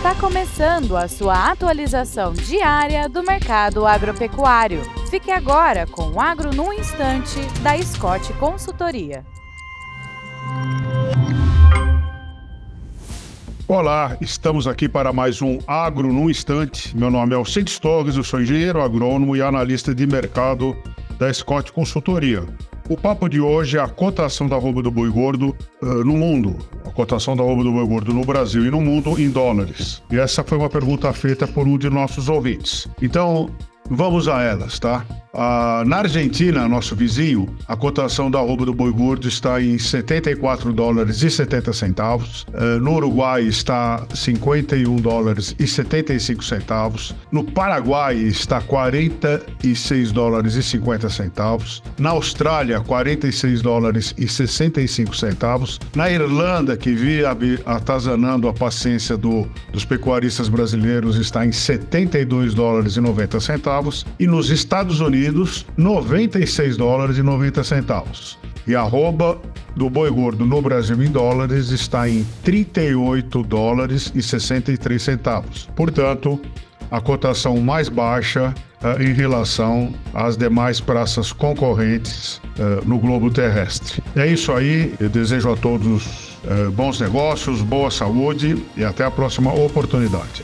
Está começando a sua atualização diária do mercado agropecuário. Fique agora com o Agro no Instante, da Scott Consultoria. Olá, estamos aqui para mais um Agro no Instante. Meu nome é Alcides Torres, eu sou engenheiro agrônomo e analista de mercado da Scott Consultoria. O papo de hoje é a cotação da arroba do boi gordo uh, no mundo. A cotação da arroba do boi gordo no Brasil e no mundo em dólares. E essa foi uma pergunta feita por um de nossos ouvintes. Então, vamos a elas, tá? Ah, na Argentina, nosso vizinho, a cotação da arroba do boi gordo está em 74 dólares e 70 centavos. Ah, no Uruguai está 51 dólares e 75 centavos. No Paraguai está 46 dólares e 50 centavos. Na Austrália, 46 dólares e 65 centavos. Na Irlanda, que via atazanando a paciência do, dos pecuaristas brasileiros, está em 72 dólares e 90 centavos. E nos Estados Unidos, Unidos, 96 dólares e 90 centavos. E arroba do boi gordo no Brasil em dólares está em 38 dólares e 63 centavos. Portanto, a cotação mais baixa uh, em relação às demais praças concorrentes uh, no globo terrestre. É isso aí, eu desejo a todos uh, bons negócios, boa saúde e até a próxima oportunidade.